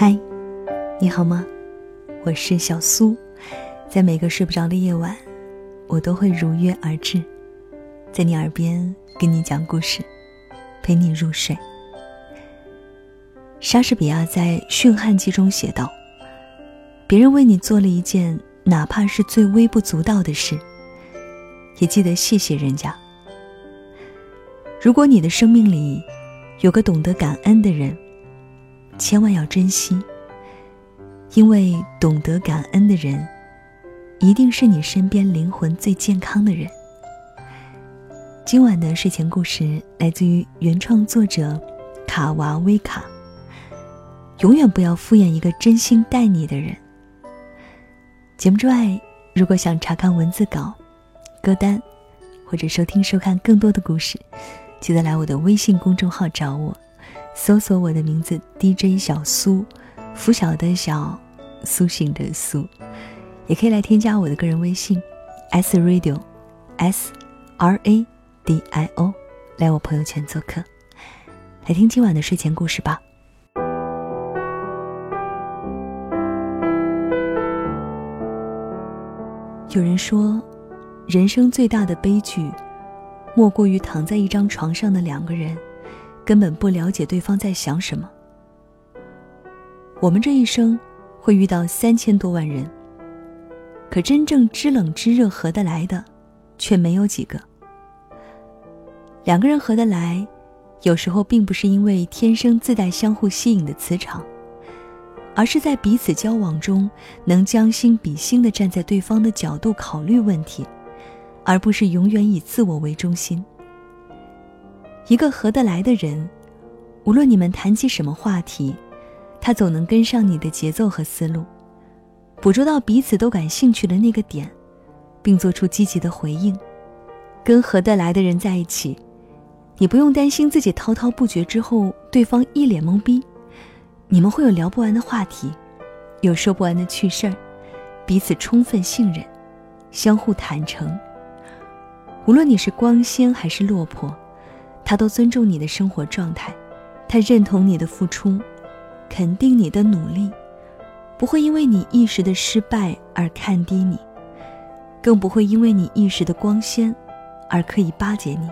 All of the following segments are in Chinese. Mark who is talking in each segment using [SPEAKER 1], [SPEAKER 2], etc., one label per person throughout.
[SPEAKER 1] 嗨，你好吗？我是小苏，在每个睡不着的夜晚，我都会如约而至，在你耳边跟你讲故事，陪你入睡。莎士比亚在《驯悍记》中写道：“别人为你做了一件哪怕是最微不足道的事，也记得谢谢人家。如果你的生命里有个懂得感恩的人，千万要珍惜，因为懂得感恩的人，一定是你身边灵魂最健康的人。今晚的睡前故事来自于原创作者卡娃威卡。永远不要敷衍一个真心待你的人。节目之外，如果想查看文字稿、歌单，或者收听收看更多的故事，记得来我的微信公众号找我。搜索我的名字 DJ 小苏，拂晓的小，苏醒的苏，也可以来添加我的个人微信 S Radio，S R A D I O，来我朋友圈做客，来听今晚的睡前故事吧。有人说，人生最大的悲剧，莫过于躺在一张床上的两个人。根本不了解对方在想什么。我们这一生会遇到三千多万人，可真正知冷知热合得来的，却没有几个。两个人合得来，有时候并不是因为天生自带相互吸引的磁场，而是在彼此交往中能将心比心的站在对方的角度考虑问题，而不是永远以自我为中心。一个合得来的人，无论你们谈起什么话题，他总能跟上你的节奏和思路，捕捉到彼此都感兴趣的那个点，并做出积极的回应。跟合得来的人在一起，你不用担心自己滔滔不绝之后对方一脸懵逼，你们会有聊不完的话题，有说不完的趣事儿，彼此充分信任，相互坦诚。无论你是光鲜还是落魄。他都尊重你的生活状态，他认同你的付出，肯定你的努力，不会因为你一时的失败而看低你，更不会因为你一时的光鲜而可以巴结你。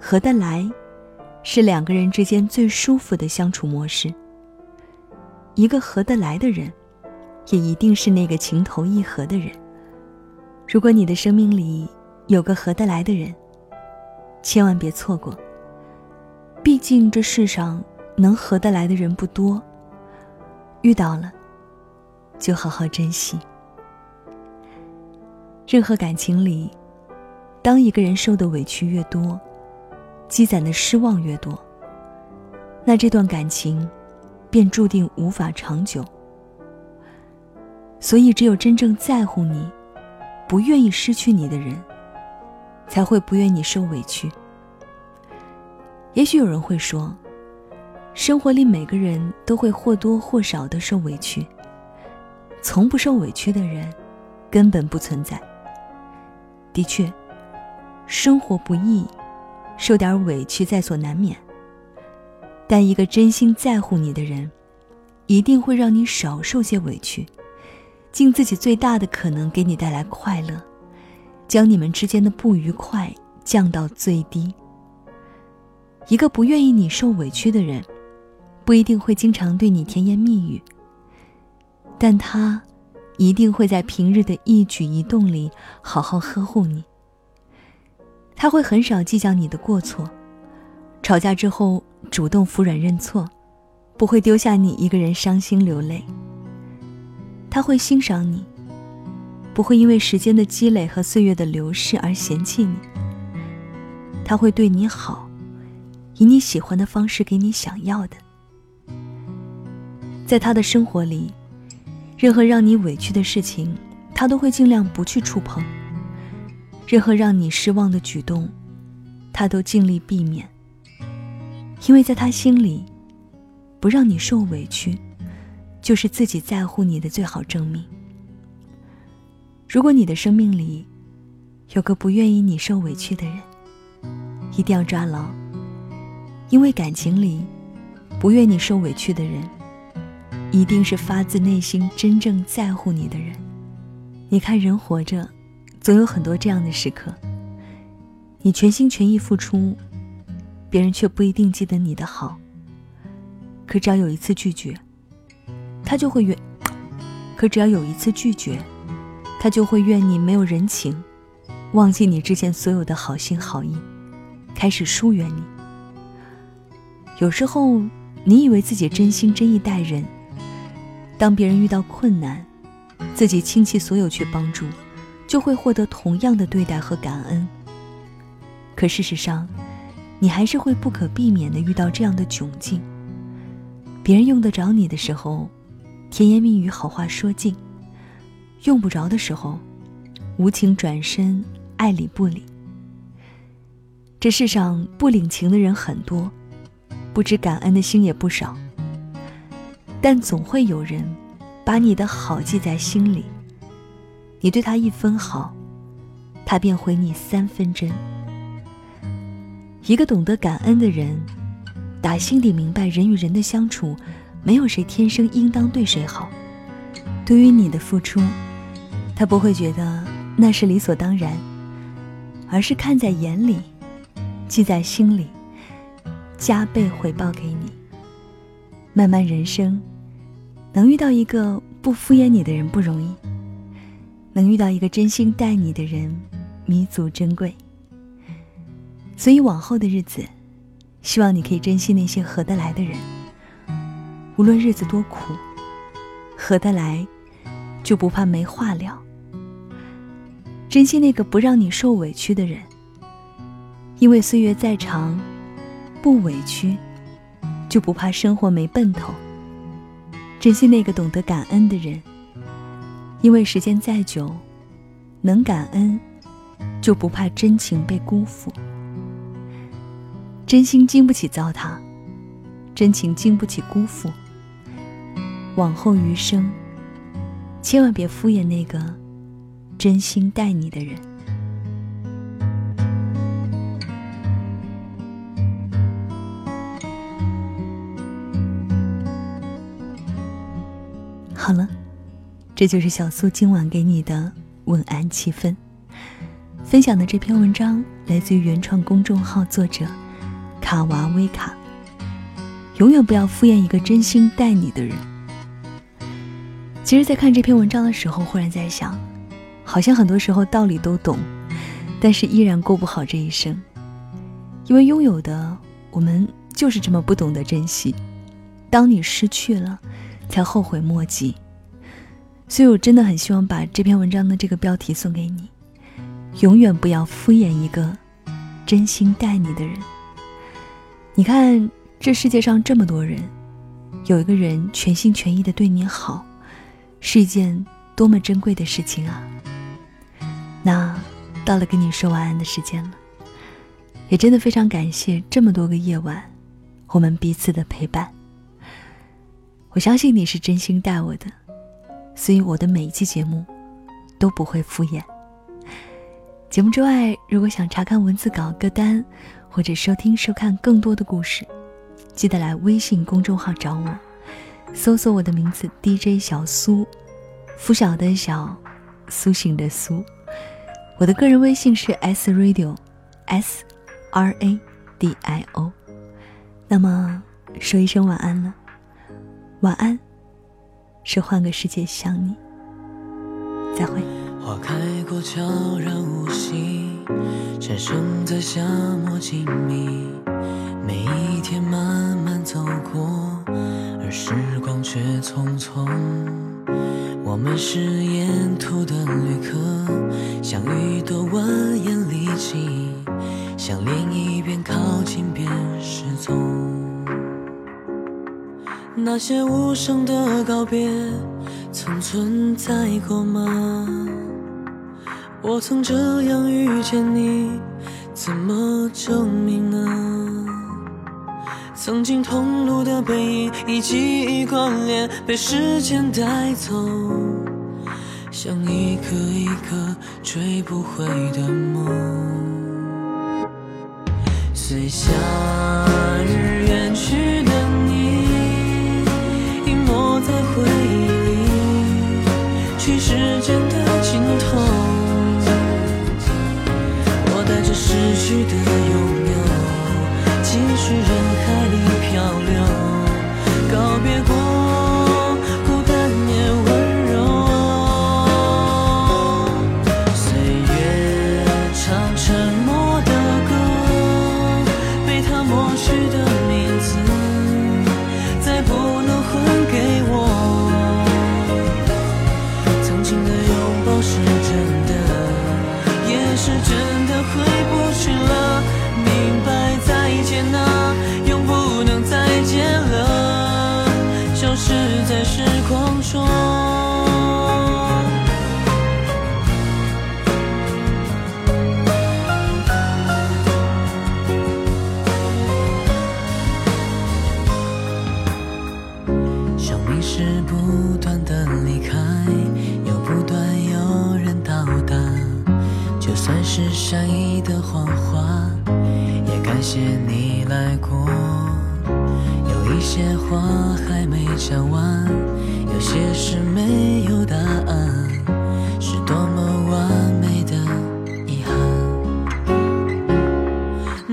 [SPEAKER 1] 合得来，是两个人之间最舒服的相处模式。一个合得来的人，也一定是那个情投意合的人。如果你的生命里有个合得来的人，千万别错过。毕竟这世上能合得来的人不多，遇到了，就好好珍惜。任何感情里，当一个人受的委屈越多，积攒的失望越多，那这段感情便注定无法长久。所以，只有真正在乎你、不愿意失去你的人。才会不愿你受委屈。也许有人会说，生活里每个人都会或多或少的受委屈，从不受委屈的人，根本不存在。的确，生活不易，受点委屈在所难免。但一个真心在乎你的人，一定会让你少受些委屈，尽自己最大的可能给你带来快乐。将你们之间的不愉快降到最低。一个不愿意你受委屈的人，不一定会经常对你甜言蜜语，但他一定会在平日的一举一动里好好呵护你。他会很少计较你的过错，吵架之后主动服软认错，不会丢下你一个人伤心流泪。他会欣赏你。不会因为时间的积累和岁月的流逝而嫌弃你。他会对你好，以你喜欢的方式给你想要的。在他的生活里，任何让你委屈的事情，他都会尽量不去触碰；任何让你失望的举动，他都尽力避免。因为在他心里，不让你受委屈，就是自己在乎你的最好证明。如果你的生命里有个不愿意你受委屈的人，一定要抓牢，因为感情里不愿你受委屈的人，一定是发自内心真正在乎你的人。你看，人活着，总有很多这样的时刻。你全心全意付出，别人却不一定记得你的好。可只要有一次拒绝，他就会怨；可只要有一次拒绝，他就会怨你没有人情，忘记你之前所有的好心好意，开始疏远你。有时候，你以为自己真心真意待人，当别人遇到困难，自己倾其所有去帮助，就会获得同样的对待和感恩。可事实上，你还是会不可避免的遇到这样的窘境。别人用得着你的时候，甜言蜜语好话说尽；用不着的时候，无情转身，爱理不理。这世上不领情的人很多，不知感恩的心也不少。但总会有人，把你的好记在心里。你对他一分好，他便回你三分真。一个懂得感恩的人，打心底明白人与人的相处，没有谁天生应当对谁好。对于你的付出，他不会觉得那是理所当然，而是看在眼里，记在心里，加倍回报给你。漫漫人生，能遇到一个不敷衍你的人不容易，能遇到一个真心待你的人，弥足珍贵。所以往后的日子，希望你可以珍惜那些合得来的人。无论日子多苦，合得来，就不怕没话聊。珍惜那个不让你受委屈的人，因为岁月再长，不委屈，就不怕生活没奔头。珍惜那个懂得感恩的人，因为时间再久，能感恩，就不怕真情被辜负。真心经不起糟蹋，真情经不起辜负。往后余生，千万别敷衍那个真心待你的人。好了，这就是小苏今晚给你的晚安气氛。分享的这篇文章来自于原创公众号作者。卡娃威卡，永远不要敷衍一个真心待你的人。其实，在看这篇文章的时候，忽然在想，好像很多时候道理都懂，但是依然过不好这一生。因为拥有的，我们就是这么不懂得珍惜。当你失去了，才后悔莫及。所以我真的很希望把这篇文章的这个标题送给你：永远不要敷衍一个真心待你的人。你看，这世界上这么多人，有一个人全心全意的对你好，是一件多么珍贵的事情啊！那到了跟你说晚安的时间了，也真的非常感谢这么多个夜晚，我们彼此的陪伴。我相信你是真心待我的，所以我的每一期节目都不会敷衍。节目之外，如果想查看文字稿歌单。或者收听收看更多的故事，记得来微信公众号找我，搜索我的名字 DJ 小苏，拂晓的小，苏醒的苏。我的个人微信是 S Radio，S R A D I O。那么说一声晚安了，晚安，是换个世界想你。再会。
[SPEAKER 2] 花开过，悄然无息。蝉声在夏末静谧，每一天慢慢走过，时光却匆匆。我们是沿途的旅客，相遇多蜿蜒历经，向另一边靠近便失踪。那些无声的告别，曾存在过吗？我曾这样遇见你，怎么证明呢？曾经同路的背影已记忆关联，被时间带走，像一个一个追不回的梦。随夏日远去的你，隐没在回忆里，去时间的尽头，我带着失去的拥有，继续人海。漂流，告别过，孤单也温柔。岁月唱沉默的歌，被他抹去的名字，再不能还给我。曾经的拥抱是真的，也是真的，回不去了，明白，再见了。狂说。生命是不断的离开，又不断有人到达。就算是善意的谎话，也感谢你来过。有一些话还没讲完，有些事没有答案，是多么完美的遗憾。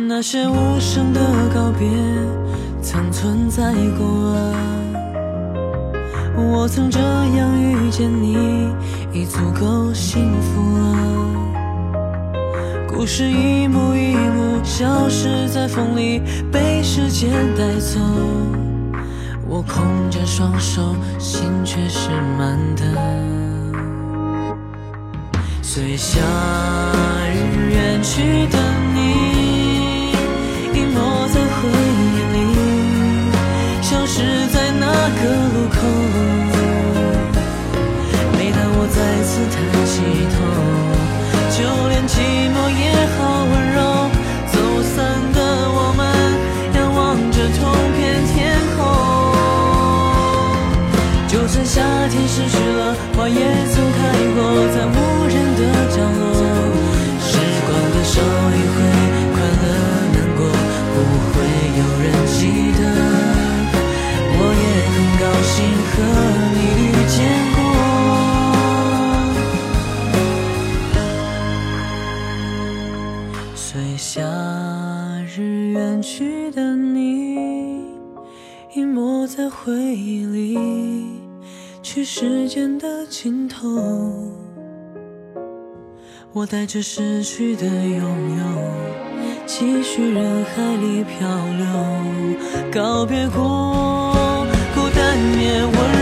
[SPEAKER 2] 那些无声的告别，曾存在过啊。我曾这样遇见你，已足够幸福了。故事一幕一幕消失在风里，被时间带走。我空着双手，心却是满的。随夏日远去的回忆里，去时间的尽头。我带着失去的拥有，继续人海里漂流，告别过，孤单也温柔。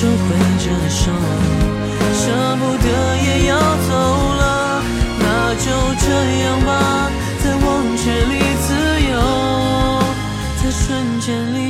[SPEAKER 2] 中挥着手，舍不得也要走了，那就这样吧，在忘却里自由，在瞬间里。